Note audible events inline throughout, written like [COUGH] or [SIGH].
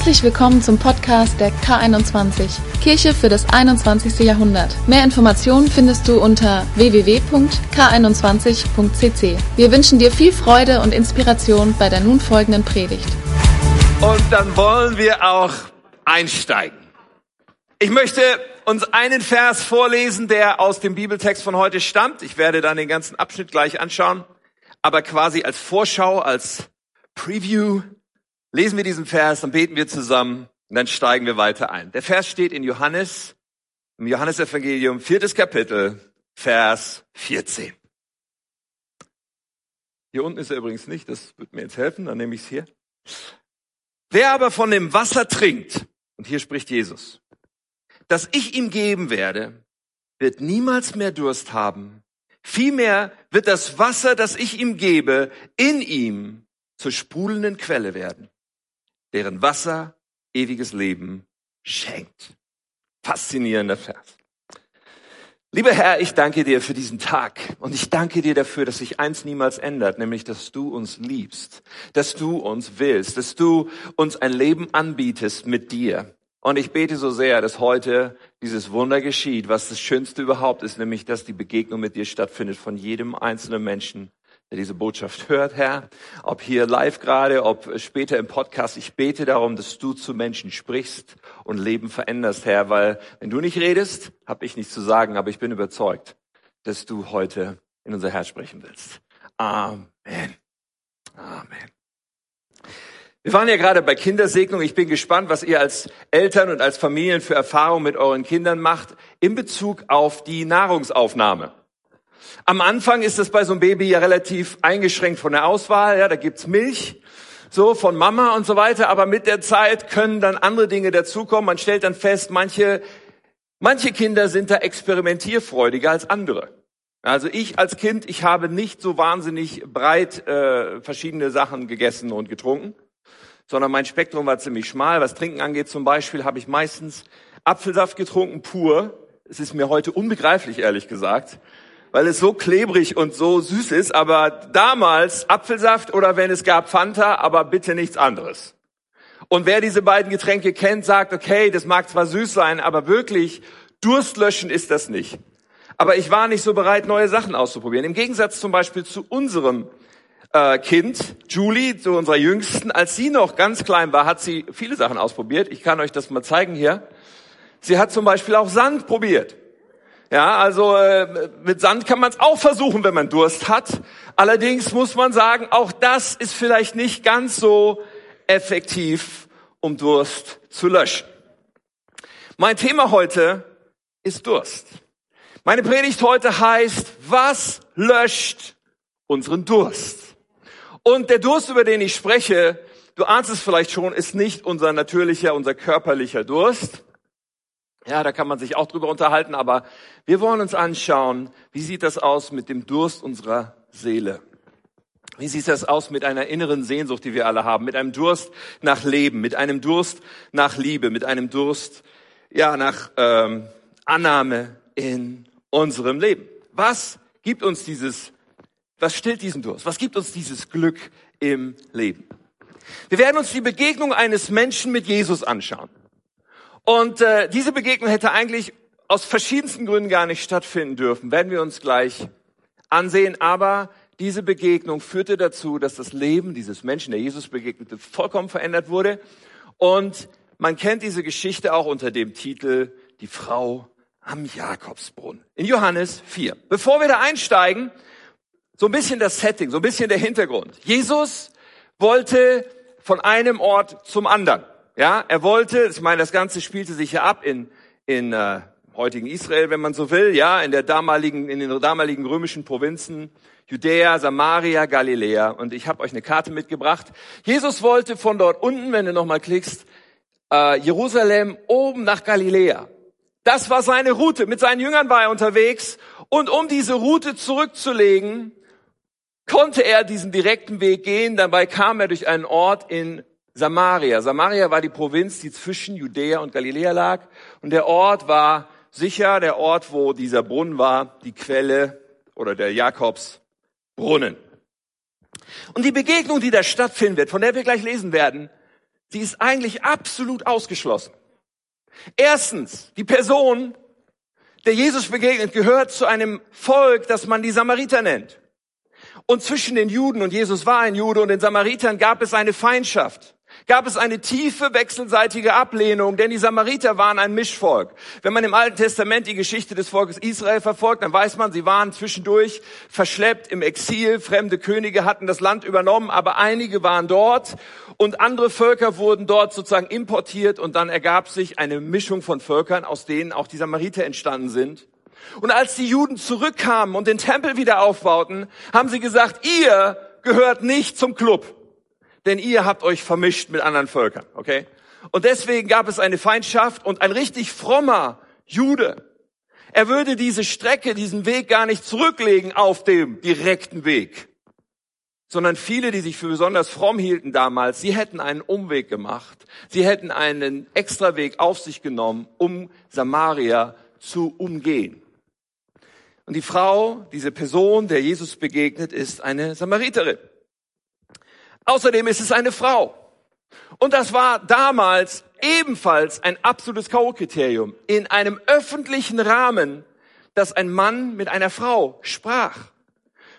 Herzlich willkommen zum Podcast der K21, Kirche für das 21. Jahrhundert. Mehr Informationen findest du unter www.k21.cc. Wir wünschen dir viel Freude und Inspiration bei der nun folgenden Predigt. Und dann wollen wir auch einsteigen. Ich möchte uns einen Vers vorlesen, der aus dem Bibeltext von heute stammt. Ich werde dann den ganzen Abschnitt gleich anschauen, aber quasi als Vorschau, als Preview lesen wir diesen Vers, dann beten wir zusammen und dann steigen wir weiter ein. Der Vers steht in Johannes, im Johannesevangelium, viertes Kapitel, Vers 14. Hier unten ist er übrigens nicht, das wird mir jetzt helfen, dann nehme ich es hier. Wer aber von dem Wasser trinkt, und hier spricht Jesus, das ich ihm geben werde, wird niemals mehr Durst haben. Vielmehr wird das Wasser, das ich ihm gebe, in ihm zur sprudelnden Quelle werden deren Wasser ewiges Leben schenkt. Faszinierender Vers. Lieber Herr, ich danke dir für diesen Tag und ich danke dir dafür, dass sich eins niemals ändert, nämlich dass du uns liebst, dass du uns willst, dass du uns ein Leben anbietest mit dir. Und ich bete so sehr, dass heute dieses Wunder geschieht, was das Schönste überhaupt ist, nämlich dass die Begegnung mit dir stattfindet von jedem einzelnen Menschen, der diese Botschaft hört, Herr, ob hier live gerade, ob später im Podcast. Ich bete darum, dass du zu Menschen sprichst und Leben veränderst, Herr, weil wenn du nicht redest, habe ich nichts zu sagen, aber ich bin überzeugt, dass du heute in unser Herz sprechen willst. Amen. Amen. Wir waren ja gerade bei Kindersegnung. Ich bin gespannt, was ihr als Eltern und als Familien für Erfahrungen mit euren Kindern macht in Bezug auf die Nahrungsaufnahme. Am Anfang ist es bei so einem Baby ja relativ eingeschränkt von der Auswahl. Ja, da gibt's Milch, so von Mama und so weiter. Aber mit der Zeit können dann andere Dinge dazukommen. Man stellt dann fest, manche, manche Kinder sind da experimentierfreudiger als andere. Also ich als Kind, ich habe nicht so wahnsinnig breit äh, verschiedene Sachen gegessen und getrunken, sondern mein Spektrum war ziemlich schmal. Was Trinken angeht zum Beispiel, habe ich meistens Apfelsaft getrunken pur. Es ist mir heute unbegreiflich, ehrlich gesagt weil es so klebrig und so süß ist, aber damals Apfelsaft oder wenn es gab Fanta, aber bitte nichts anderes. Und wer diese beiden Getränke kennt, sagt, okay, das mag zwar süß sein, aber wirklich durstlöschen ist das nicht. Aber ich war nicht so bereit, neue Sachen auszuprobieren. Im Gegensatz zum Beispiel zu unserem äh, Kind, Julie, zu unserer Jüngsten, als sie noch ganz klein war, hat sie viele Sachen ausprobiert. Ich kann euch das mal zeigen hier. Sie hat zum Beispiel auch Sand probiert. Ja, also äh, mit Sand kann man es auch versuchen, wenn man Durst hat. Allerdings muss man sagen, auch das ist vielleicht nicht ganz so effektiv, um Durst zu löschen. Mein Thema heute ist Durst. Meine Predigt heute heißt, was löscht unseren Durst? Und der Durst, über den ich spreche, du ahnst es vielleicht schon, ist nicht unser natürlicher, unser körperlicher Durst, ja, da kann man sich auch drüber unterhalten, aber wir wollen uns anschauen, wie sieht das aus mit dem Durst unserer Seele? Wie sieht das aus mit einer inneren Sehnsucht, die wir alle haben, mit einem Durst nach Leben, mit einem Durst nach Liebe, mit einem Durst ja nach ähm, Annahme in unserem Leben? Was gibt uns dieses, was stillt diesen Durst? Was gibt uns dieses Glück im Leben? Wir werden uns die Begegnung eines Menschen mit Jesus anschauen. Und äh, diese Begegnung hätte eigentlich aus verschiedensten Gründen gar nicht stattfinden dürfen, werden wir uns gleich ansehen. Aber diese Begegnung führte dazu, dass das Leben dieses Menschen, der Jesus begegnete, vollkommen verändert wurde. Und man kennt diese Geschichte auch unter dem Titel Die Frau am Jakobsbrunnen. In Johannes 4. Bevor wir da einsteigen, so ein bisschen das Setting, so ein bisschen der Hintergrund. Jesus wollte von einem Ort zum anderen. Ja, er wollte, ich meine, das Ganze spielte sich ja ab in, in äh, heutigen Israel, wenn man so will, ja, in der damaligen, in den damaligen römischen Provinzen, Judäa, Samaria, Galiläa. Und ich habe euch eine Karte mitgebracht. Jesus wollte von dort unten, wenn du nochmal klickst, äh, Jerusalem oben nach Galiläa. Das war seine Route. Mit seinen Jüngern war er unterwegs. Und um diese Route zurückzulegen, konnte er diesen direkten Weg gehen. Dabei kam er durch einen Ort in Samaria. Samaria war die Provinz, die zwischen Judäa und Galiläa lag. Und der Ort war sicher der Ort, wo dieser Brunnen war, die Quelle oder der Jakobsbrunnen. Und die Begegnung, die da stattfinden wird, von der wir gleich lesen werden, sie ist eigentlich absolut ausgeschlossen. Erstens, die Person, der Jesus begegnet, gehört zu einem Volk, das man die Samariter nennt. Und zwischen den Juden, und Jesus war ein Jude, und den Samaritern gab es eine Feindschaft gab es eine tiefe wechselseitige Ablehnung, denn die Samariter waren ein Mischvolk. Wenn man im Alten Testament die Geschichte des Volkes Israel verfolgt, dann weiß man, sie waren zwischendurch verschleppt im Exil, fremde Könige hatten das Land übernommen, aber einige waren dort und andere Völker wurden dort sozusagen importiert und dann ergab sich eine Mischung von Völkern, aus denen auch die Samariter entstanden sind. Und als die Juden zurückkamen und den Tempel wieder aufbauten, haben sie gesagt, ihr gehört nicht zum Club denn ihr habt euch vermischt mit anderen Völkern, okay? Und deswegen gab es eine Feindschaft und ein richtig frommer Jude. Er würde diese Strecke, diesen Weg gar nicht zurücklegen auf dem direkten Weg, sondern viele, die sich für besonders fromm hielten damals, sie hätten einen Umweg gemacht. Sie hätten einen Extraweg auf sich genommen, um Samaria zu umgehen. Und die Frau, diese Person, der Jesus begegnet, ist eine Samariterin. Außerdem ist es eine Frau. Und das war damals ebenfalls ein absolutes K.O.-Kriterium. In einem öffentlichen Rahmen, dass ein Mann mit einer Frau sprach.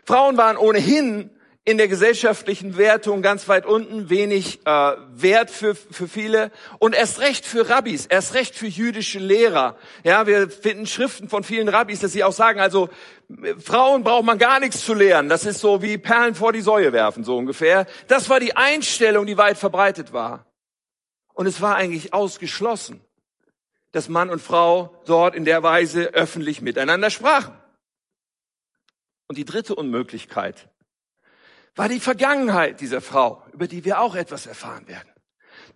Frauen waren ohnehin in der gesellschaftlichen Wertung ganz weit unten, wenig äh, wert für, für viele und erst recht für Rabbis, erst recht für jüdische Lehrer. Ja, wir finden Schriften von vielen Rabbis, dass sie auch sagen, also Frauen braucht man gar nichts zu lehren. Das ist so wie Perlen vor die Säue werfen, so ungefähr. Das war die Einstellung, die weit verbreitet war. Und es war eigentlich ausgeschlossen, dass Mann und Frau dort in der Weise öffentlich miteinander sprachen. Und die dritte Unmöglichkeit war die Vergangenheit dieser Frau, über die wir auch etwas erfahren werden.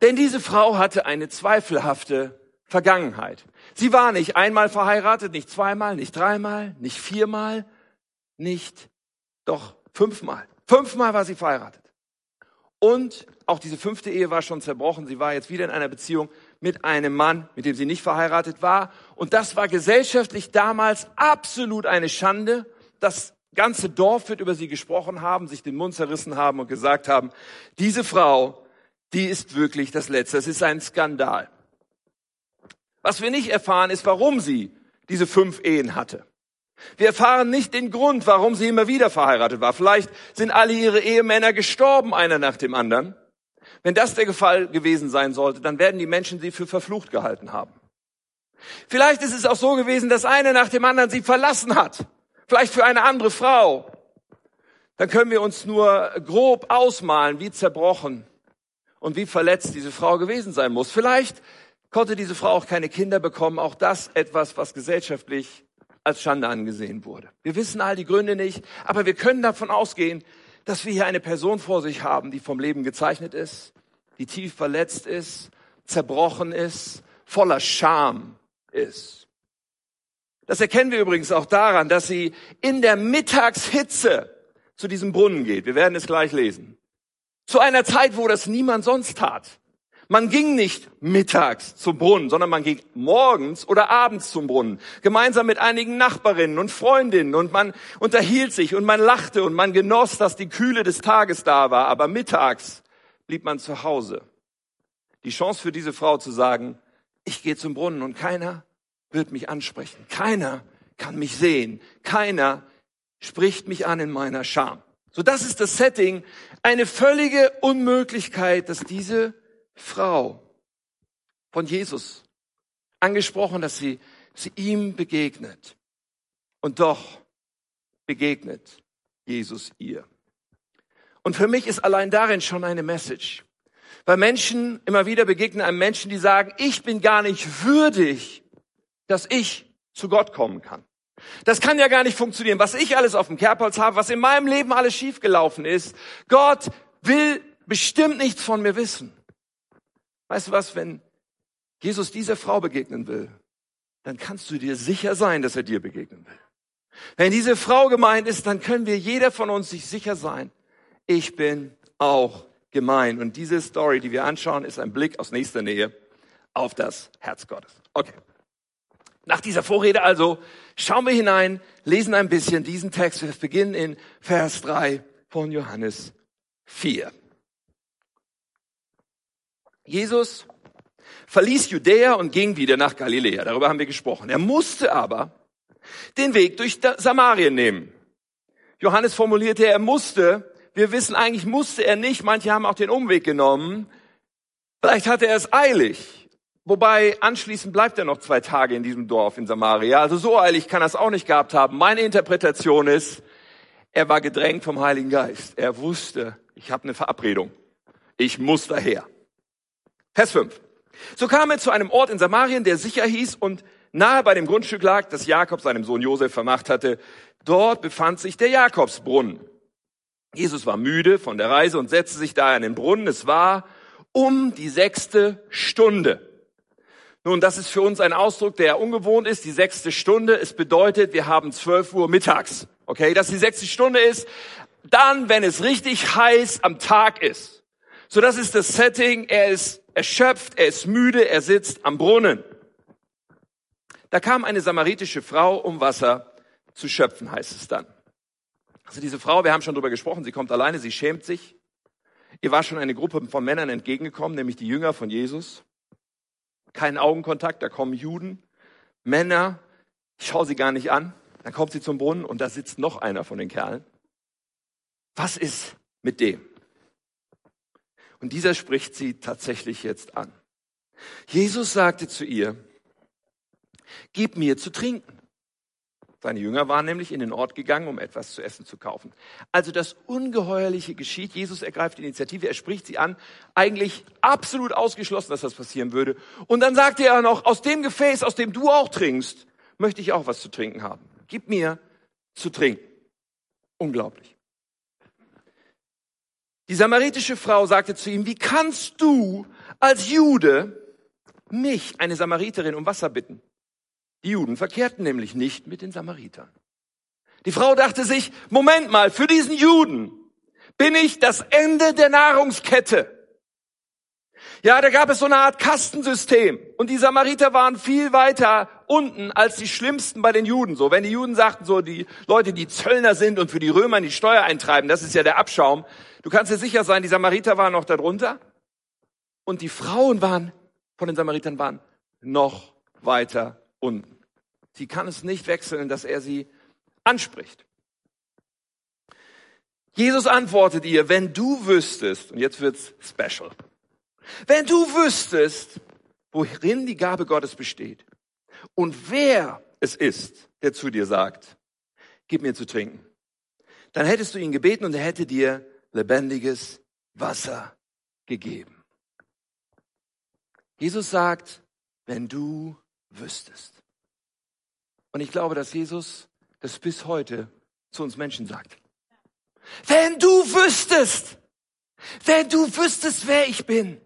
Denn diese Frau hatte eine zweifelhafte Vergangenheit. Sie war nicht einmal verheiratet, nicht zweimal, nicht dreimal, nicht viermal, nicht, doch fünfmal. Fünfmal war sie verheiratet. Und auch diese fünfte Ehe war schon zerbrochen. Sie war jetzt wieder in einer Beziehung mit einem Mann, mit dem sie nicht verheiratet war. Und das war gesellschaftlich damals absolut eine Schande. Das ganze Dorf wird über sie gesprochen haben, sich den Mund zerrissen haben und gesagt haben, diese Frau, die ist wirklich das Letzte. Es ist ein Skandal. Was wir nicht erfahren, ist, warum sie diese fünf Ehen hatte. Wir erfahren nicht den Grund, warum sie immer wieder verheiratet war. Vielleicht sind alle ihre Ehemänner gestorben, einer nach dem anderen. Wenn das der Fall gewesen sein sollte, dann werden die Menschen sie für verflucht gehalten haben. Vielleicht ist es auch so gewesen, dass einer nach dem anderen sie verlassen hat vielleicht für eine andere Frau, dann können wir uns nur grob ausmalen, wie zerbrochen und wie verletzt diese Frau gewesen sein muss. Vielleicht konnte diese Frau auch keine Kinder bekommen, auch das etwas, was gesellschaftlich als Schande angesehen wurde. Wir wissen all die Gründe nicht, aber wir können davon ausgehen, dass wir hier eine Person vor sich haben, die vom Leben gezeichnet ist, die tief verletzt ist, zerbrochen ist, voller Scham ist. Das erkennen wir übrigens auch daran, dass sie in der Mittagshitze zu diesem Brunnen geht. Wir werden es gleich lesen. Zu einer Zeit, wo das niemand sonst tat. Man ging nicht mittags zum Brunnen, sondern man ging morgens oder abends zum Brunnen, gemeinsam mit einigen Nachbarinnen und Freundinnen und man unterhielt sich und man lachte und man genoss, dass die Kühle des Tages da war, aber mittags blieb man zu Hause. Die Chance für diese Frau zu sagen, ich gehe zum Brunnen und keiner wird mich ansprechen. Keiner kann mich sehen. Keiner spricht mich an in meiner Scham. So, das ist das Setting. Eine völlige Unmöglichkeit, dass diese Frau von Jesus angesprochen, dass sie, sie ihm begegnet. Und doch begegnet Jesus ihr. Und für mich ist allein darin schon eine Message. Weil Menschen immer wieder begegnen einem Menschen, die sagen, ich bin gar nicht würdig, dass ich zu Gott kommen kann. Das kann ja gar nicht funktionieren. Was ich alles auf dem Kerbholz habe, was in meinem Leben alles schiefgelaufen ist, Gott will bestimmt nichts von mir wissen. Weißt du was, wenn Jesus dieser Frau begegnen will, dann kannst du dir sicher sein, dass er dir begegnen will. Wenn diese Frau gemeint ist, dann können wir jeder von uns sich sicher sein, ich bin auch gemein. Und diese Story, die wir anschauen, ist ein Blick aus nächster Nähe auf das Herz Gottes. Okay. Nach dieser Vorrede also schauen wir hinein, lesen ein bisschen diesen Text. Wir beginnen in Vers 3 von Johannes 4. Jesus verließ Judäa und ging wieder nach Galiläa. Darüber haben wir gesprochen. Er musste aber den Weg durch Samarien nehmen. Johannes formulierte, er musste. Wir wissen eigentlich musste er nicht. Manche haben auch den Umweg genommen. Vielleicht hatte er es eilig. Wobei anschließend bleibt er noch zwei Tage in diesem Dorf in Samaria. Also so eilig kann er es auch nicht gehabt haben. Meine Interpretation ist, er war gedrängt vom Heiligen Geist. Er wusste, ich habe eine Verabredung. Ich muss daher. Vers 5. So kam er zu einem Ort in Samarien, der sicher hieß und nahe bei dem Grundstück lag, das Jakob seinem Sohn Josef vermacht hatte. Dort befand sich der Jakobsbrunnen. Jesus war müde von der Reise und setzte sich da an den Brunnen. Es war um die sechste Stunde. Nun, das ist für uns ein Ausdruck, der ungewohnt ist, die sechste Stunde. Es bedeutet, wir haben zwölf Uhr mittags. Okay, dass die sechste Stunde ist, dann, wenn es richtig heiß am Tag ist. So, das ist das Setting. Er ist erschöpft, er ist müde, er sitzt am Brunnen. Da kam eine samaritische Frau, um Wasser zu schöpfen, heißt es dann. Also diese Frau, wir haben schon drüber gesprochen, sie kommt alleine, sie schämt sich. Ihr war schon eine Gruppe von Männern entgegengekommen, nämlich die Jünger von Jesus. Kein Augenkontakt, da kommen Juden, Männer, ich schaue sie gar nicht an. Dann kommt sie zum Brunnen und da sitzt noch einer von den Kerlen. Was ist mit dem? Und dieser spricht sie tatsächlich jetzt an. Jesus sagte zu ihr, gib mir zu trinken. Seine Jünger waren nämlich in den Ort gegangen, um etwas zu essen zu kaufen. Also das Ungeheuerliche geschieht. Jesus ergreift die Initiative, er spricht sie an. Eigentlich absolut ausgeschlossen, dass das passieren würde. Und dann sagte er noch, aus dem Gefäß, aus dem du auch trinkst, möchte ich auch was zu trinken haben. Gib mir zu trinken. Unglaublich. Die samaritische Frau sagte zu ihm, wie kannst du als Jude mich, eine Samariterin, um Wasser bitten? Die Juden verkehrten nämlich nicht mit den Samaritern. Die Frau dachte sich, Moment mal, für diesen Juden bin ich das Ende der Nahrungskette. Ja, da gab es so eine Art Kastensystem. Und die Samariter waren viel weiter unten als die Schlimmsten bei den Juden. So, wenn die Juden sagten, so die Leute, die Zöllner sind und für die Römer die Steuer eintreiben, das ist ja der Abschaum. Du kannst dir sicher sein, die Samariter waren noch darunter. Und die Frauen waren, von den Samaritern waren noch weiter unten. Sie kann es nicht wechseln, dass er sie anspricht. Jesus antwortet ihr, wenn du wüsstest, und jetzt wird's special, wenn du wüsstest, worin die Gabe Gottes besteht und wer es ist, der zu dir sagt, gib mir zu trinken, dann hättest du ihn gebeten und er hätte dir lebendiges Wasser gegeben. Jesus sagt, wenn du wüsstest. Und ich glaube, dass Jesus das bis heute zu uns Menschen sagt. Wenn du wüsstest, wenn du wüsstest, wer ich bin,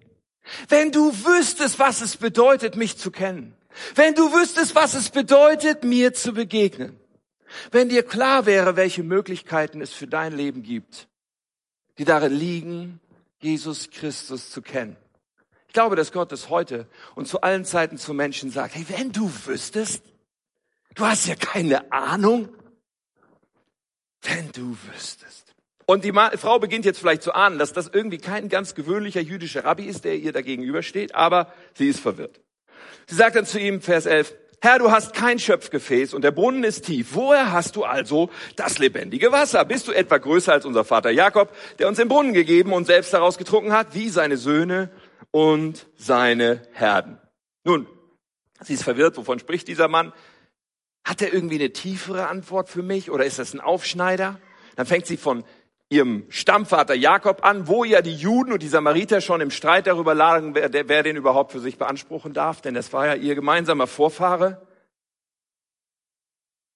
wenn du wüsstest, was es bedeutet, mich zu kennen, wenn du wüsstest, was es bedeutet, mir zu begegnen, wenn dir klar wäre, welche Möglichkeiten es für dein Leben gibt, die darin liegen, Jesus Christus zu kennen. Ich glaube, dass Gott es heute und zu allen Zeiten zu Menschen sagt, hey, wenn du wüsstest, Du hast ja keine Ahnung, wenn du wüsstest. Und die Frau beginnt jetzt vielleicht zu ahnen, dass das irgendwie kein ganz gewöhnlicher jüdischer Rabbi ist, der ihr da gegenübersteht, aber sie ist verwirrt. Sie sagt dann zu ihm, Vers 11, Herr, du hast kein Schöpfgefäß und der Brunnen ist tief. Woher hast du also das lebendige Wasser? Bist du etwa größer als unser Vater Jakob, der uns den Brunnen gegeben und selbst daraus getrunken hat, wie seine Söhne und seine Herden? Nun, sie ist verwirrt, wovon spricht dieser Mann? Hat er irgendwie eine tiefere Antwort für mich oder ist das ein Aufschneider? Dann fängt sie von ihrem Stammvater Jakob an, wo ja die Juden und die Samariter schon im Streit darüber lagen, wer, wer den überhaupt für sich beanspruchen darf, denn das war ja ihr gemeinsamer Vorfahre.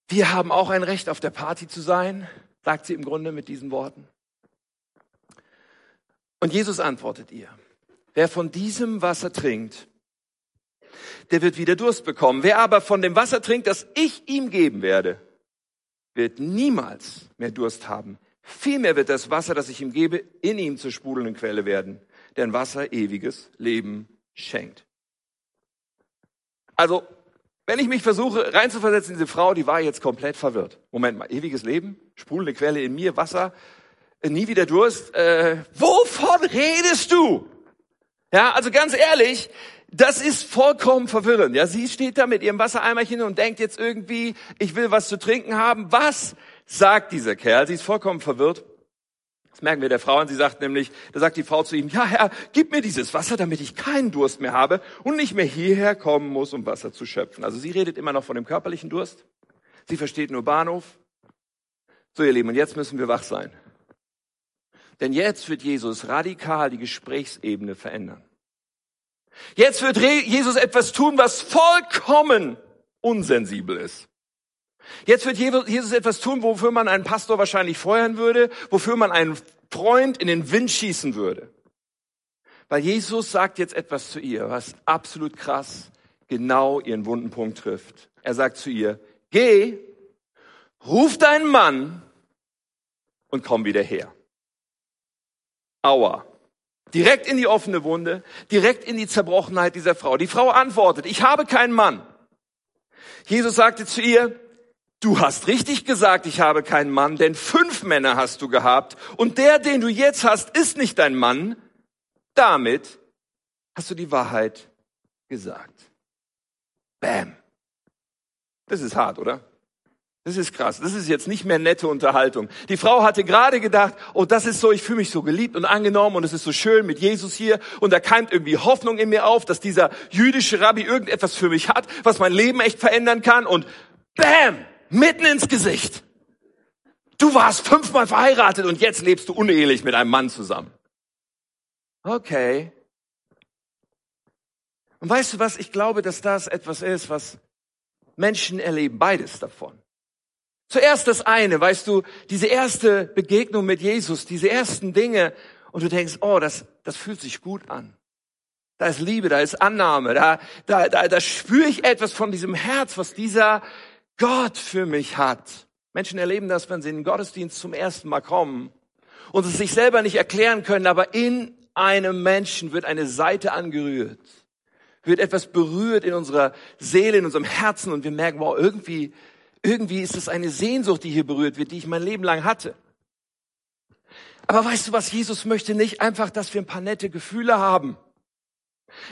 Wir haben auch ein Recht auf der Party zu sein, sagt sie im Grunde mit diesen Worten. Und Jesus antwortet ihr, wer von diesem Wasser trinkt, der wird wieder Durst bekommen. Wer aber von dem Wasser trinkt, das ich ihm geben werde, wird niemals mehr Durst haben. Vielmehr wird das Wasser, das ich ihm gebe, in ihm zur sprudelnden Quelle werden, deren Wasser ewiges Leben schenkt. Also, wenn ich mich versuche reinzuversetzen in diese Frau, die war jetzt komplett verwirrt. Moment mal, ewiges Leben, sprudelnde Quelle in mir, Wasser, äh, nie wieder Durst. Äh, wovon redest du? Ja, also ganz ehrlich, das ist vollkommen verwirrend. Ja, sie steht da mit ihrem Wassereimerchen und denkt jetzt irgendwie, ich will was zu trinken haben. Was sagt dieser Kerl? Sie ist vollkommen verwirrt. Das merken wir der Frau und sie sagt nämlich, da sagt die Frau zu ihm, ja Herr, gib mir dieses Wasser, damit ich keinen Durst mehr habe und nicht mehr hierher kommen muss, um Wasser zu schöpfen. Also sie redet immer noch von dem körperlichen Durst. Sie versteht nur Bahnhof. So ihr Lieben, und jetzt müssen wir wach sein. Denn jetzt wird Jesus radikal die Gesprächsebene verändern. Jetzt wird Jesus etwas tun, was vollkommen unsensibel ist. Jetzt wird Jesus etwas tun, wofür man einen Pastor wahrscheinlich feuern würde, wofür man einen Freund in den Wind schießen würde. Weil Jesus sagt jetzt etwas zu ihr, was absolut krass genau ihren wunden Punkt trifft. Er sagt zu ihr, geh, ruf deinen Mann und komm wieder her. Aua. Direkt in die offene Wunde, direkt in die Zerbrochenheit dieser Frau. Die Frau antwortet, ich habe keinen Mann. Jesus sagte zu ihr, du hast richtig gesagt, ich habe keinen Mann, denn fünf Männer hast du gehabt und der, den du jetzt hast, ist nicht dein Mann. Damit hast du die Wahrheit gesagt. Bam. Das ist hart, oder? Das ist krass. Das ist jetzt nicht mehr nette Unterhaltung. Die Frau hatte gerade gedacht, oh, das ist so, ich fühle mich so geliebt und angenommen und es ist so schön mit Jesus hier und da keimt irgendwie Hoffnung in mir auf, dass dieser jüdische Rabbi irgendetwas für mich hat, was mein Leben echt verändern kann und bam, mitten ins Gesicht. Du warst fünfmal verheiratet und jetzt lebst du unehelich mit einem Mann zusammen. Okay. Und weißt du was? Ich glaube, dass das etwas ist, was Menschen erleben, beides davon. Zuerst das eine, weißt du, diese erste Begegnung mit Jesus, diese ersten Dinge, und du denkst, oh, das, das fühlt sich gut an. Da ist Liebe, da ist Annahme, da, da, da, da spüre ich etwas von diesem Herz, was dieser Gott für mich hat. Menschen erleben das, wenn sie in den Gottesdienst zum ersten Mal kommen und es sich selber nicht erklären können, aber in einem Menschen wird eine Seite angerührt, wird etwas berührt in unserer Seele, in unserem Herzen und wir merken, wow, irgendwie irgendwie ist es eine Sehnsucht, die hier berührt wird, die ich mein Leben lang hatte. Aber weißt du was, Jesus möchte nicht einfach, dass wir ein paar nette Gefühle haben.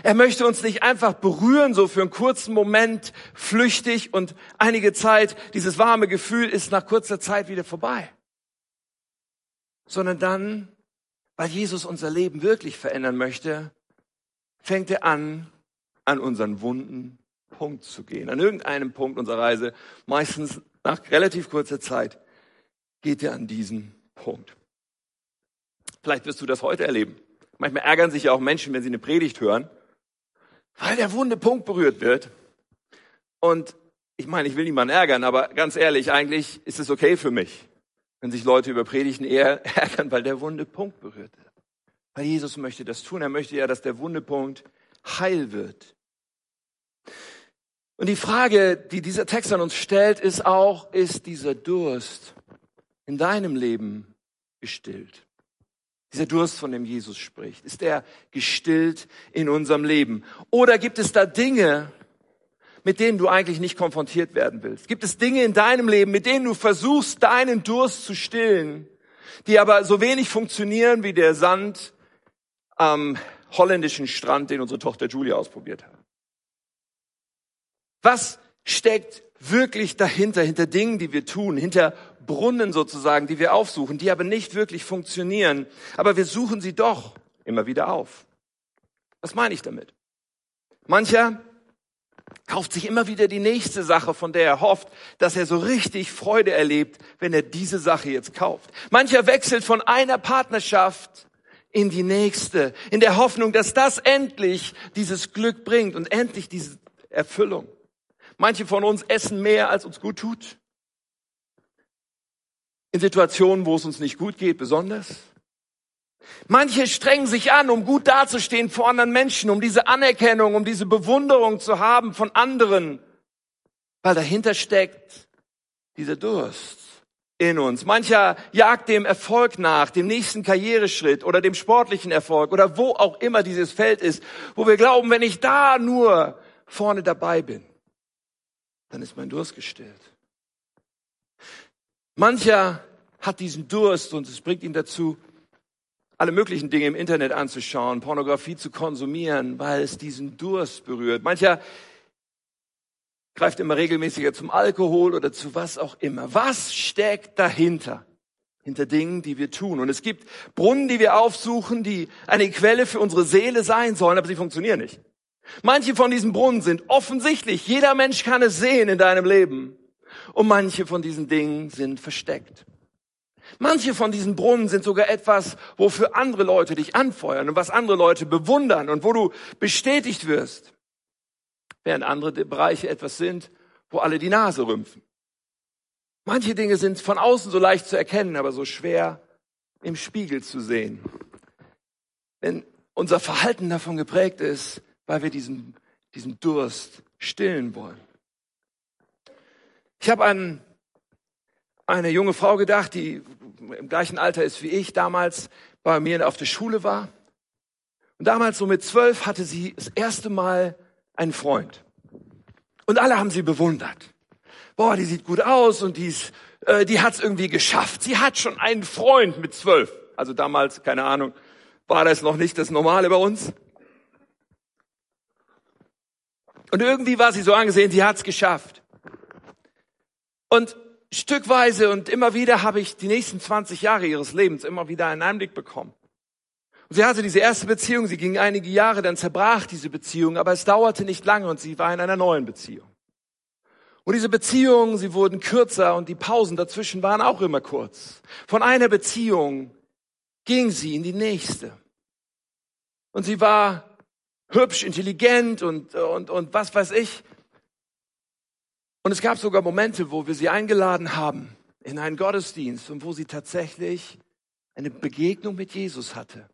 Er möchte uns nicht einfach berühren, so für einen kurzen Moment, flüchtig und einige Zeit, dieses warme Gefühl ist nach kurzer Zeit wieder vorbei. Sondern dann, weil Jesus unser Leben wirklich verändern möchte, fängt er an, an unseren Wunden Punkt zu gehen. An irgendeinem Punkt unserer Reise, meistens nach relativ kurzer Zeit, geht er an diesen Punkt. Vielleicht wirst du das heute erleben. Manchmal ärgern sich ja auch Menschen, wenn sie eine Predigt hören, weil der wunde Punkt berührt wird. Und ich meine, ich will niemanden ärgern, aber ganz ehrlich, eigentlich ist es okay für mich, wenn sich Leute über Predigten eher [LAUGHS] ärgern, weil der wunde Punkt berührt wird. Weil Jesus möchte das tun. Er möchte ja, dass der wunde Punkt heil wird. Und die Frage, die dieser Text an uns stellt, ist auch, ist dieser Durst in deinem Leben gestillt? Dieser Durst, von dem Jesus spricht, ist er gestillt in unserem Leben? Oder gibt es da Dinge, mit denen du eigentlich nicht konfrontiert werden willst? Gibt es Dinge in deinem Leben, mit denen du versuchst, deinen Durst zu stillen, die aber so wenig funktionieren wie der Sand am holländischen Strand, den unsere Tochter Julia ausprobiert hat? Was steckt wirklich dahinter, hinter Dingen, die wir tun, hinter Brunnen sozusagen, die wir aufsuchen, die aber nicht wirklich funktionieren, aber wir suchen sie doch immer wieder auf. Was meine ich damit? Mancher kauft sich immer wieder die nächste Sache, von der er hofft, dass er so richtig Freude erlebt, wenn er diese Sache jetzt kauft. Mancher wechselt von einer Partnerschaft in die nächste, in der Hoffnung, dass das endlich dieses Glück bringt und endlich diese Erfüllung. Manche von uns essen mehr, als uns gut tut. In Situationen, wo es uns nicht gut geht, besonders. Manche strengen sich an, um gut dazustehen vor anderen Menschen, um diese Anerkennung, um diese Bewunderung zu haben von anderen, weil dahinter steckt dieser Durst in uns. Mancher jagt dem Erfolg nach, dem nächsten Karriereschritt oder dem sportlichen Erfolg oder wo auch immer dieses Feld ist, wo wir glauben, wenn ich da nur vorne dabei bin, dann ist mein Durst gestillt. Mancher hat diesen Durst und es bringt ihn dazu, alle möglichen Dinge im Internet anzuschauen, Pornografie zu konsumieren, weil es diesen Durst berührt. Mancher greift immer regelmäßiger zum Alkohol oder zu was auch immer. Was steckt dahinter? Hinter Dingen, die wir tun. Und es gibt Brunnen, die wir aufsuchen, die eine Quelle für unsere Seele sein sollen, aber sie funktionieren nicht. Manche von diesen Brunnen sind offensichtlich, jeder Mensch kann es sehen in deinem Leben. Und manche von diesen Dingen sind versteckt. Manche von diesen Brunnen sind sogar etwas, wofür andere Leute dich anfeuern und was andere Leute bewundern und wo du bestätigt wirst, während andere Bereiche etwas sind, wo alle die Nase rümpfen. Manche Dinge sind von außen so leicht zu erkennen, aber so schwer im Spiegel zu sehen. Wenn unser Verhalten davon geprägt ist, weil wir diesen, diesen Durst stillen wollen. Ich habe an eine junge Frau gedacht, die im gleichen Alter ist wie ich, damals bei mir auf der Schule war. Und damals so mit zwölf hatte sie das erste Mal einen Freund. Und alle haben sie bewundert. Boah, die sieht gut aus und die, äh, die hat es irgendwie geschafft. Sie hat schon einen Freund mit zwölf. Also damals, keine Ahnung, war das noch nicht das Normale bei uns. Und irgendwie war sie so angesehen, sie hat es geschafft. Und stückweise und immer wieder habe ich die nächsten 20 Jahre ihres Lebens immer wieder einen Einblick bekommen. Und sie hatte diese erste Beziehung, sie ging einige Jahre, dann zerbrach diese Beziehung, aber es dauerte nicht lange und sie war in einer neuen Beziehung. Und diese Beziehungen, sie wurden kürzer und die Pausen dazwischen waren auch immer kurz. Von einer Beziehung ging sie in die nächste. Und sie war hübsch, intelligent und, und, und was weiß ich. Und es gab sogar Momente, wo wir sie eingeladen haben in einen Gottesdienst und wo sie tatsächlich eine Begegnung mit Jesus hatte.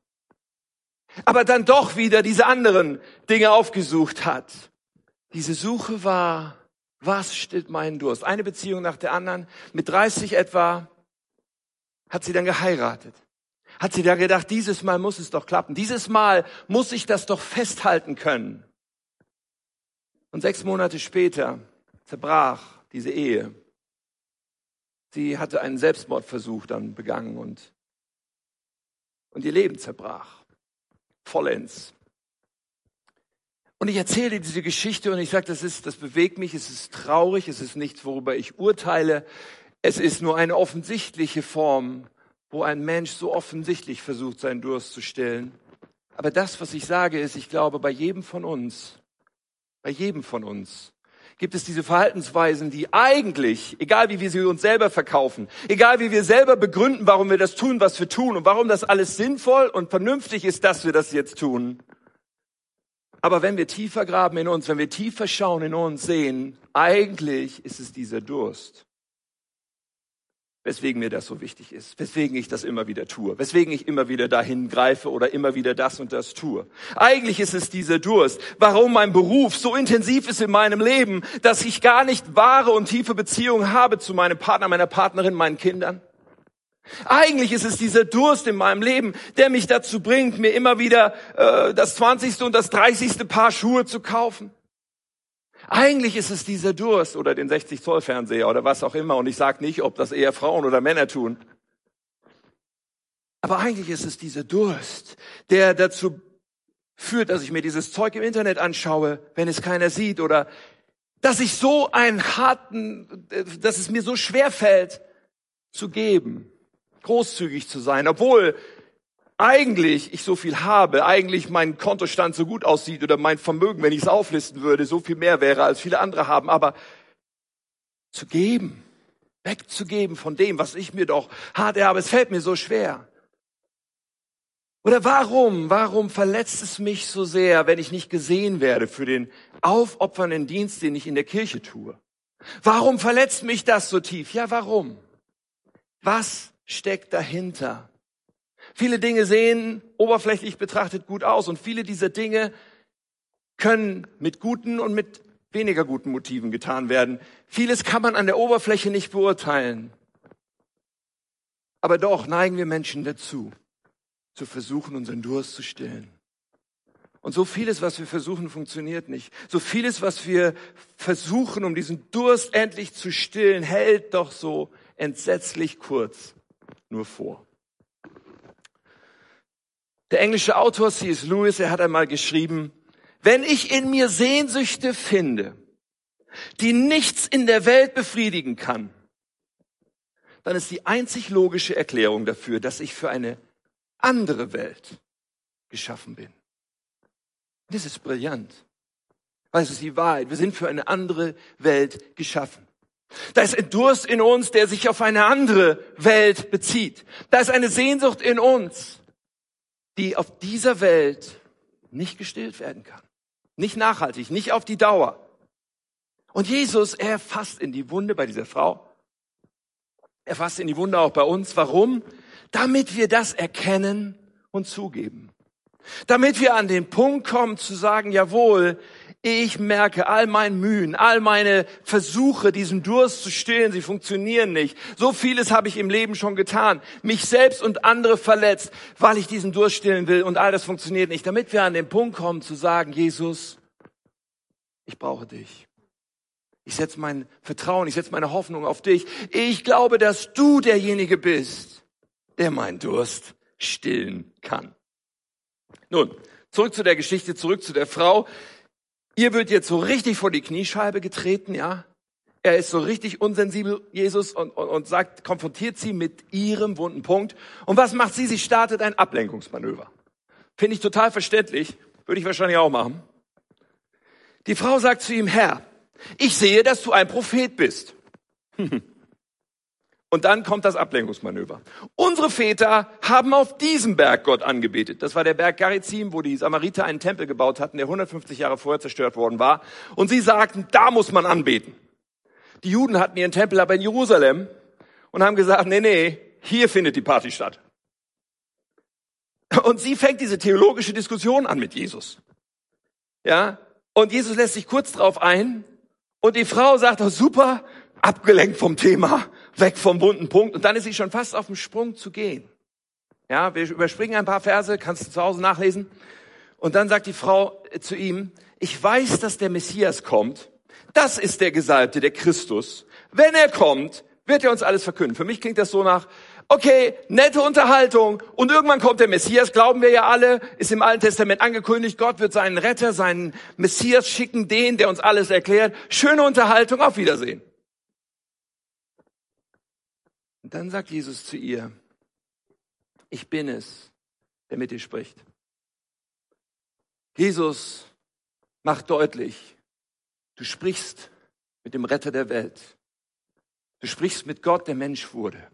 Aber dann doch wieder diese anderen Dinge aufgesucht hat. Diese Suche war, was stillt meinen Durst? Eine Beziehung nach der anderen. Mit 30 etwa hat sie dann geheiratet. Hat sie da gedacht, dieses Mal muss es doch klappen. Dieses Mal muss ich das doch festhalten können. Und sechs Monate später zerbrach diese Ehe. Sie hatte einen Selbstmordversuch dann begangen und, und ihr Leben zerbrach. Vollends. Und ich erzähle diese Geschichte und ich sage, das ist, das bewegt mich, es ist traurig, es ist nichts, worüber ich urteile. Es ist nur eine offensichtliche Form, wo ein Mensch so offensichtlich versucht, seinen Durst zu stillen. Aber das, was ich sage, ist, ich glaube, bei jedem von uns, bei jedem von uns gibt es diese Verhaltensweisen, die eigentlich, egal wie wir sie uns selber verkaufen, egal wie wir selber begründen, warum wir das tun, was wir tun und warum das alles sinnvoll und vernünftig ist, dass wir das jetzt tun. Aber wenn wir tiefer graben in uns, wenn wir tiefer schauen in uns, sehen, eigentlich ist es dieser Durst weswegen mir das so wichtig ist, weswegen ich das immer wieder tue, weswegen ich immer wieder dahin greife oder immer wieder das und das tue. Eigentlich ist es dieser Durst, warum mein Beruf so intensiv ist in meinem Leben, dass ich gar nicht wahre und tiefe Beziehungen habe zu meinem Partner, meiner Partnerin, meinen Kindern. Eigentlich ist es dieser Durst in meinem Leben, der mich dazu bringt, mir immer wieder äh, das 20. und das 30. Paar Schuhe zu kaufen. Eigentlich ist es dieser Durst oder den 60 Zoll Fernseher oder was auch immer. Und ich sage nicht, ob das eher Frauen oder Männer tun. Aber eigentlich ist es dieser Durst, der dazu führt, dass ich mir dieses Zeug im Internet anschaue, wenn es keiner sieht oder dass ich so einen harten, dass es mir so schwer fällt zu geben, großzügig zu sein, obwohl eigentlich ich so viel habe, eigentlich mein Kontostand so gut aussieht oder mein Vermögen, wenn ich es auflisten würde, so viel mehr wäre, als viele andere haben, aber zu geben, wegzugeben von dem, was ich mir doch hart erhabe, es fällt mir so schwer. Oder warum, warum verletzt es mich so sehr, wenn ich nicht gesehen werde für den aufopfernden Dienst, den ich in der Kirche tue? Warum verletzt mich das so tief? Ja, warum? Was steckt dahinter? Viele Dinge sehen oberflächlich betrachtet gut aus und viele dieser Dinge können mit guten und mit weniger guten Motiven getan werden. Vieles kann man an der Oberfläche nicht beurteilen. Aber doch neigen wir Menschen dazu, zu versuchen, unseren Durst zu stillen. Und so vieles, was wir versuchen, funktioniert nicht. So vieles, was wir versuchen, um diesen Durst endlich zu stillen, hält doch so entsetzlich kurz nur vor. Der englische Autor C.S. Lewis, er hat einmal geschrieben, wenn ich in mir Sehnsüchte finde, die nichts in der Welt befriedigen kann, dann ist die einzig logische Erklärung dafür, dass ich für eine andere Welt geschaffen bin. Das ist brillant. Weil es ist die Wahrheit. Wir sind für eine andere Welt geschaffen. Da ist ein Durst in uns, der sich auf eine andere Welt bezieht. Da ist eine Sehnsucht in uns, die auf dieser Welt nicht gestillt werden kann. Nicht nachhaltig, nicht auf die Dauer. Und Jesus, er fasst in die Wunde bei dieser Frau. Er fasst in die Wunde auch bei uns. Warum? Damit wir das erkennen und zugeben. Damit wir an den Punkt kommen zu sagen, jawohl, ich merke all meinen Mühen, all meine Versuche, diesen Durst zu stillen, sie funktionieren nicht. So vieles habe ich im Leben schon getan, mich selbst und andere verletzt, weil ich diesen Durst stillen will und all das funktioniert nicht. Damit wir an den Punkt kommen zu sagen, Jesus, ich brauche dich. Ich setze mein Vertrauen, ich setze meine Hoffnung auf dich. Ich glaube, dass du derjenige bist, der meinen Durst stillen kann. Nun, zurück zu der Geschichte, zurück zu der Frau. Ihr wird jetzt so richtig vor die Kniescheibe getreten, ja? Er ist so richtig unsensibel, Jesus, und, und, und sagt, konfrontiert sie mit ihrem wunden Punkt. Und was macht sie? Sie startet ein Ablenkungsmanöver. Finde ich total verständlich. Würde ich wahrscheinlich auch machen. Die Frau sagt zu ihm, Herr, ich sehe, dass du ein Prophet bist. [LAUGHS] Und dann kommt das Ablenkungsmanöver. Unsere Väter haben auf diesem Berg Gott angebetet. Das war der Berg Garizim, wo die Samariter einen Tempel gebaut hatten, der 150 Jahre vorher zerstört worden war. Und sie sagten, da muss man anbeten. Die Juden hatten ihren Tempel aber in Jerusalem und haben gesagt, nee, nee, hier findet die Party statt. Und sie fängt diese theologische Diskussion an mit Jesus. Ja, und Jesus lässt sich kurz drauf ein. Und die Frau sagt, oh, super, abgelenkt vom Thema, weg vom bunten Punkt. Und dann ist sie schon fast auf dem Sprung zu gehen. Ja, wir überspringen ein paar Verse, kannst du zu Hause nachlesen. Und dann sagt die Frau zu ihm, ich weiß, dass der Messias kommt. Das ist der Gesalbte, der Christus. Wenn er kommt, wird er uns alles verkünden. Für mich klingt das so nach, okay, nette Unterhaltung und irgendwann kommt der Messias, glauben wir ja alle, ist im Alten Testament angekündigt, Gott wird seinen Retter, seinen Messias schicken, den, der uns alles erklärt. Schöne Unterhaltung, auf Wiedersehen. Und dann sagt Jesus zu ihr, ich bin es, der mit dir spricht. Jesus macht deutlich, du sprichst mit dem Retter der Welt. Du sprichst mit Gott, der Mensch wurde.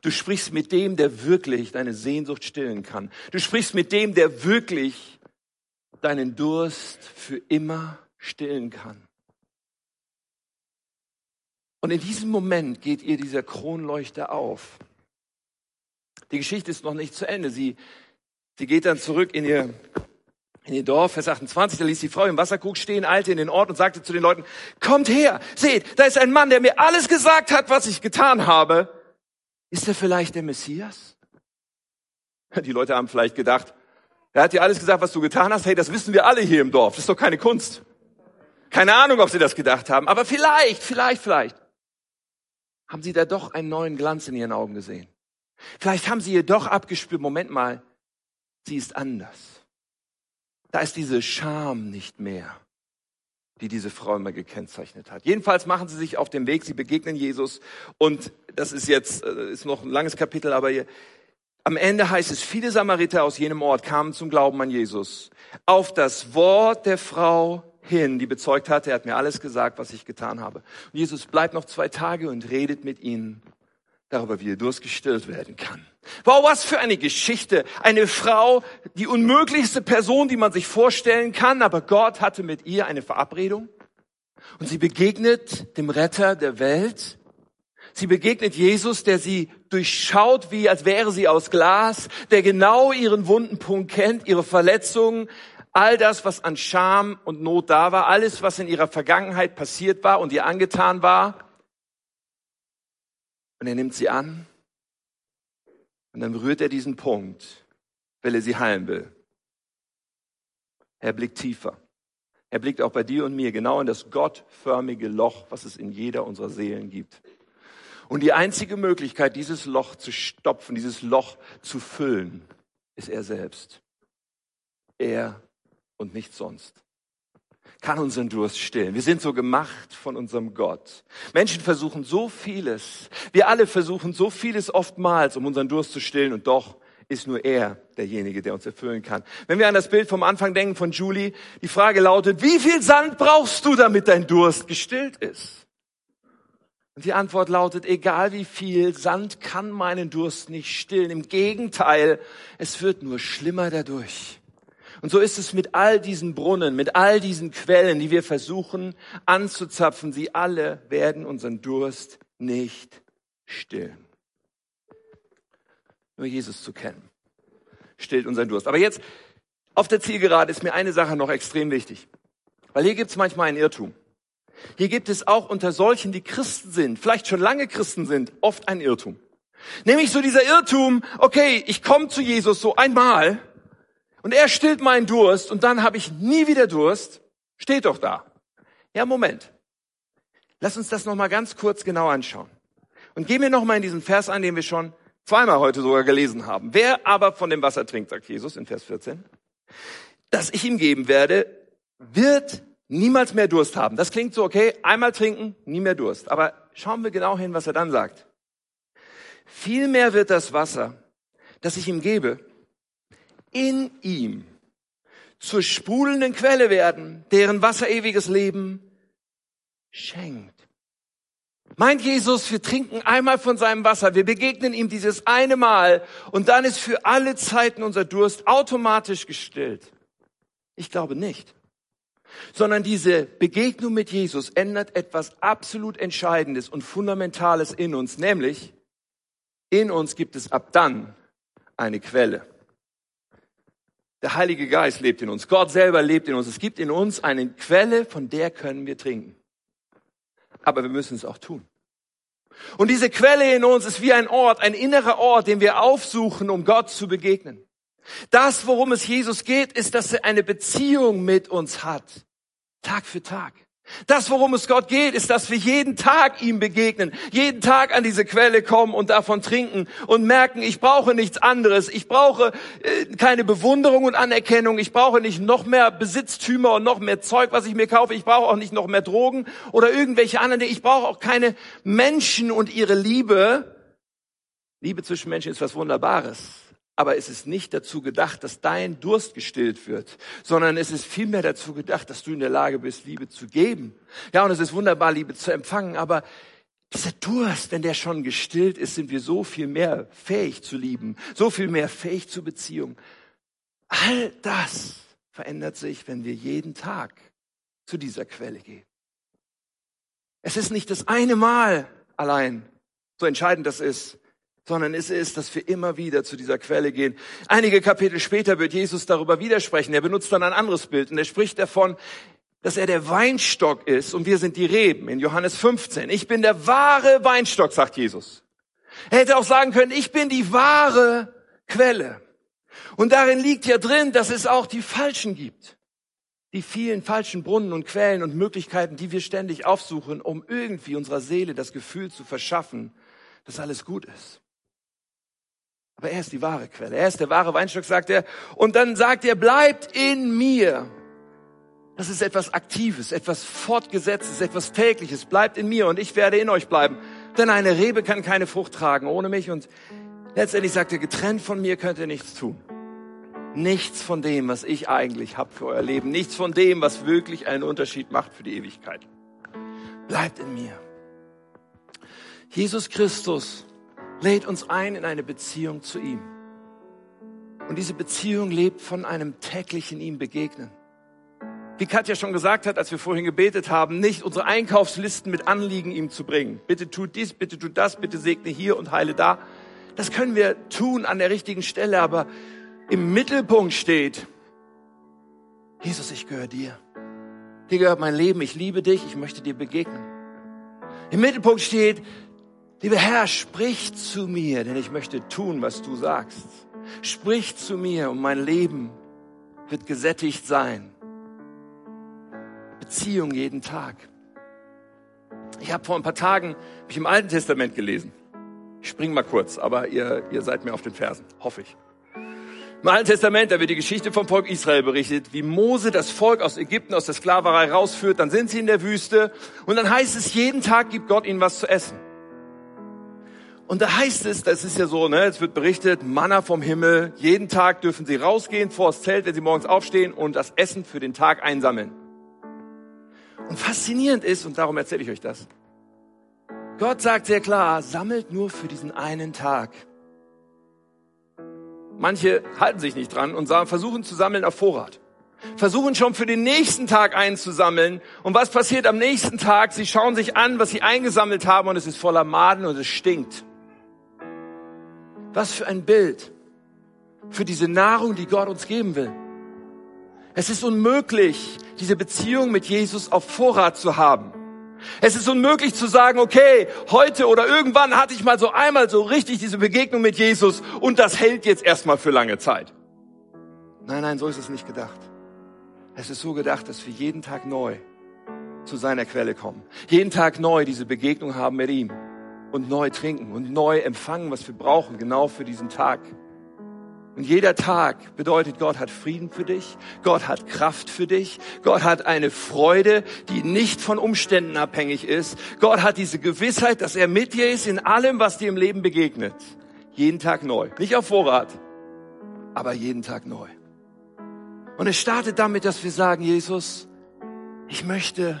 Du sprichst mit dem, der wirklich deine Sehnsucht stillen kann. Du sprichst mit dem, der wirklich deinen Durst für immer stillen kann. Und in diesem Moment geht ihr dieser Kronleuchter auf. Die Geschichte ist noch nicht zu Ende. Sie, sie geht dann zurück in ihr, in ihr Dorf, Vers 28, da ließ die Frau im Wasserkrug stehen, eilte in den Ort und sagte zu den Leuten, kommt her, seht, da ist ein Mann, der mir alles gesagt hat, was ich getan habe. Ist er vielleicht der Messias? Die Leute haben vielleicht gedacht, er hat dir alles gesagt, was du getan hast. Hey, das wissen wir alle hier im Dorf. Das ist doch keine Kunst. Keine Ahnung, ob sie das gedacht haben, aber vielleicht, vielleicht, vielleicht haben sie da doch einen neuen Glanz in ihren Augen gesehen. Vielleicht haben sie jedoch abgespürt, Moment mal, sie ist anders. Da ist diese Scham nicht mehr, die diese Frau immer gekennzeichnet hat. Jedenfalls machen sie sich auf den Weg, sie begegnen Jesus und das ist jetzt, äh, ist noch ein langes Kapitel, aber hier, am Ende heißt es, viele Samariter aus jenem Ort kamen zum Glauben an Jesus. Auf das Wort der Frau hin, die bezeugt hatte, er hat mir alles gesagt, was ich getan habe. Und Jesus bleibt noch zwei Tage und redet mit ihnen darüber, wie er Durst werden kann. Wow, was für eine Geschichte. Eine Frau, die unmöglichste Person, die man sich vorstellen kann, aber Gott hatte mit ihr eine Verabredung. Und sie begegnet dem Retter der Welt. Sie begegnet Jesus, der sie durchschaut, wie als wäre sie aus Glas, der genau ihren wunden Punkt kennt, ihre Verletzungen, all das, was an Scham und Not da war, alles, was in ihrer Vergangenheit passiert war und ihr angetan war. Und er nimmt sie an und dann berührt er diesen Punkt, weil er sie heilen will. Er blickt tiefer. Er blickt auch bei dir und mir genau in das gottförmige Loch, was es in jeder unserer Seelen gibt. Und die einzige Möglichkeit, dieses Loch zu stopfen, dieses Loch zu füllen, ist er selbst. Er und nichts sonst kann unseren Durst stillen. Wir sind so gemacht von unserem Gott. Menschen versuchen so vieles. Wir alle versuchen so vieles oftmals, um unseren Durst zu stillen und doch ist nur er derjenige, der uns erfüllen kann. Wenn wir an das Bild vom Anfang denken von Julie, die Frage lautet, wie viel Sand brauchst du, damit dein Durst gestillt ist? Und die Antwort lautet, egal wie viel Sand kann meinen Durst nicht stillen. Im Gegenteil, es wird nur schlimmer dadurch. Und so ist es mit all diesen Brunnen, mit all diesen Quellen, die wir versuchen anzuzapfen. Sie alle werden unseren Durst nicht stillen. Nur Jesus zu kennen, stillt unseren Durst. Aber jetzt auf der Zielgerade ist mir eine Sache noch extrem wichtig. Weil hier gibt es manchmal einen Irrtum. Hier gibt es auch unter solchen, die Christen sind, vielleicht schon lange Christen sind, oft ein Irrtum. Nämlich so dieser Irrtum, okay, ich komme zu Jesus so einmal und er stillt meinen Durst und dann habe ich nie wieder Durst. Steht doch da. Ja, Moment. Lass uns das nochmal ganz kurz genau anschauen. Und gehen wir nochmal in diesen Vers ein, den wir schon zweimal heute sogar gelesen haben. Wer aber von dem Wasser trinkt, sagt Jesus in Vers 14, das ich ihm geben werde, wird niemals mehr Durst haben. Das klingt so, okay, einmal trinken, nie mehr Durst. Aber schauen wir genau hin, was er dann sagt. Vielmehr wird das Wasser, das ich ihm gebe, in ihm zur sprudelnden Quelle werden, deren Wasser ewiges Leben schenkt. Meint Jesus, wir trinken einmal von seinem Wasser, wir begegnen ihm dieses eine Mal und dann ist für alle Zeiten unser Durst automatisch gestillt? Ich glaube nicht sondern diese Begegnung mit Jesus ändert etwas absolut Entscheidendes und Fundamentales in uns, nämlich in uns gibt es ab dann eine Quelle. Der Heilige Geist lebt in uns, Gott selber lebt in uns. Es gibt in uns eine Quelle, von der können wir trinken. Aber wir müssen es auch tun. Und diese Quelle in uns ist wie ein Ort, ein innerer Ort, den wir aufsuchen, um Gott zu begegnen. Das, worum es Jesus geht, ist, dass er eine Beziehung mit uns hat. Tag für Tag. Das, worum es Gott geht, ist, dass wir jeden Tag ihm begegnen, jeden Tag an diese Quelle kommen und davon trinken und merken, ich brauche nichts anderes. Ich brauche äh, keine Bewunderung und Anerkennung. Ich brauche nicht noch mehr Besitztümer und noch mehr Zeug, was ich mir kaufe. Ich brauche auch nicht noch mehr Drogen oder irgendwelche anderen Dinge. Ich brauche auch keine Menschen und ihre Liebe. Liebe zwischen Menschen ist was Wunderbares aber es ist nicht dazu gedacht, dass dein Durst gestillt wird, sondern es ist vielmehr dazu gedacht, dass du in der Lage bist, Liebe zu geben. Ja, und es ist wunderbar, Liebe zu empfangen, aber dieser Durst, wenn der schon gestillt ist, sind wir so viel mehr fähig zu lieben, so viel mehr fähig zu Beziehung. All das verändert sich, wenn wir jeden Tag zu dieser Quelle gehen. Es ist nicht das eine Mal allein, so entscheidend das ist, sondern es ist, dass wir immer wieder zu dieser Quelle gehen. Einige Kapitel später wird Jesus darüber widersprechen. Er benutzt dann ein anderes Bild und er spricht davon, dass er der Weinstock ist und wir sind die Reben in Johannes 15. Ich bin der wahre Weinstock, sagt Jesus. Er hätte auch sagen können, ich bin die wahre Quelle. Und darin liegt ja drin, dass es auch die Falschen gibt. Die vielen falschen Brunnen und Quellen und Möglichkeiten, die wir ständig aufsuchen, um irgendwie unserer Seele das Gefühl zu verschaffen, dass alles gut ist. Aber er ist die wahre Quelle. Er ist der wahre Weinstock, sagt er. Und dann sagt er, bleibt in mir. Das ist etwas Aktives, etwas Fortgesetztes, etwas Tägliches. Bleibt in mir und ich werde in euch bleiben. Denn eine Rebe kann keine Frucht tragen ohne mich. Und letztendlich sagt er, getrennt von mir könnt ihr nichts tun. Nichts von dem, was ich eigentlich habe für euer Leben. Nichts von dem, was wirklich einen Unterschied macht für die Ewigkeit. Bleibt in mir. Jesus Christus lädt uns ein in eine Beziehung zu ihm. Und diese Beziehung lebt von einem täglichen ihm begegnen. Wie Katja schon gesagt hat, als wir vorhin gebetet haben, nicht unsere Einkaufslisten mit Anliegen ihm zu bringen. Bitte tut dies, bitte tut das, bitte segne hier und heile da. Das können wir tun an der richtigen Stelle, aber im Mittelpunkt steht, Jesus, ich gehöre dir. Dir gehört mein Leben, ich liebe dich, ich möchte dir begegnen. Im Mittelpunkt steht, Lieber Herr, sprich zu mir, denn ich möchte tun, was du sagst. Sprich zu mir und mein Leben wird gesättigt sein. Beziehung jeden Tag. Ich habe vor ein paar Tagen ich im Alten Testament gelesen. Ich spring mal kurz, aber ihr, ihr seid mir auf den Fersen, hoffe ich. Im Alten Testament, da wird die Geschichte vom Volk Israel berichtet, wie Mose das Volk aus Ägypten, aus der Sklaverei rausführt. Dann sind sie in der Wüste und dann heißt es, jeden Tag gibt Gott ihnen was zu essen. Und da heißt es, das ist ja so, ne, es wird berichtet, Manna vom Himmel, jeden Tag dürfen sie rausgehen vor das Zelt, wenn sie morgens aufstehen und das Essen für den Tag einsammeln. Und faszinierend ist, und darum erzähle ich euch das, Gott sagt sehr klar, sammelt nur für diesen einen Tag. Manche halten sich nicht dran und versuchen zu sammeln auf Vorrat. Versuchen schon für den nächsten Tag einzusammeln. Und was passiert am nächsten Tag? Sie schauen sich an, was sie eingesammelt haben und es ist voller Maden und es stinkt. Was für ein Bild für diese Nahrung, die Gott uns geben will. Es ist unmöglich, diese Beziehung mit Jesus auf Vorrat zu haben. Es ist unmöglich zu sagen, okay, heute oder irgendwann hatte ich mal so einmal so richtig diese Begegnung mit Jesus und das hält jetzt erstmal für lange Zeit. Nein, nein, so ist es nicht gedacht. Es ist so gedacht, dass wir jeden Tag neu zu seiner Quelle kommen. Jeden Tag neu diese Begegnung haben mit ihm und neu trinken und neu empfangen, was wir brauchen, genau für diesen Tag. Und jeder Tag bedeutet, Gott hat Frieden für dich, Gott hat Kraft für dich, Gott hat eine Freude, die nicht von Umständen abhängig ist. Gott hat diese Gewissheit, dass er mit dir ist in allem, was dir im Leben begegnet. Jeden Tag neu. Nicht auf Vorrat, aber jeden Tag neu. Und es startet damit, dass wir sagen, Jesus, ich möchte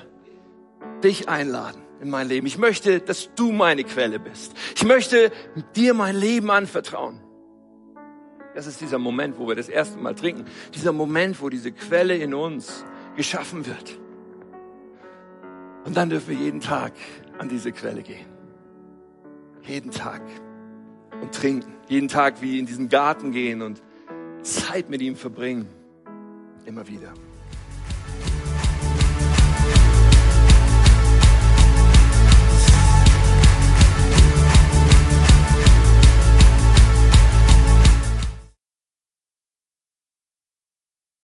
dich einladen in mein Leben. Ich möchte, dass du meine Quelle bist. Ich möchte dir mein Leben anvertrauen. Das ist dieser Moment, wo wir das erste Mal trinken. Dieser Moment, wo diese Quelle in uns geschaffen wird. Und dann dürfen wir jeden Tag an diese Quelle gehen. Jeden Tag. Und trinken. Jeden Tag wie in diesen Garten gehen und Zeit mit ihm verbringen. Immer wieder.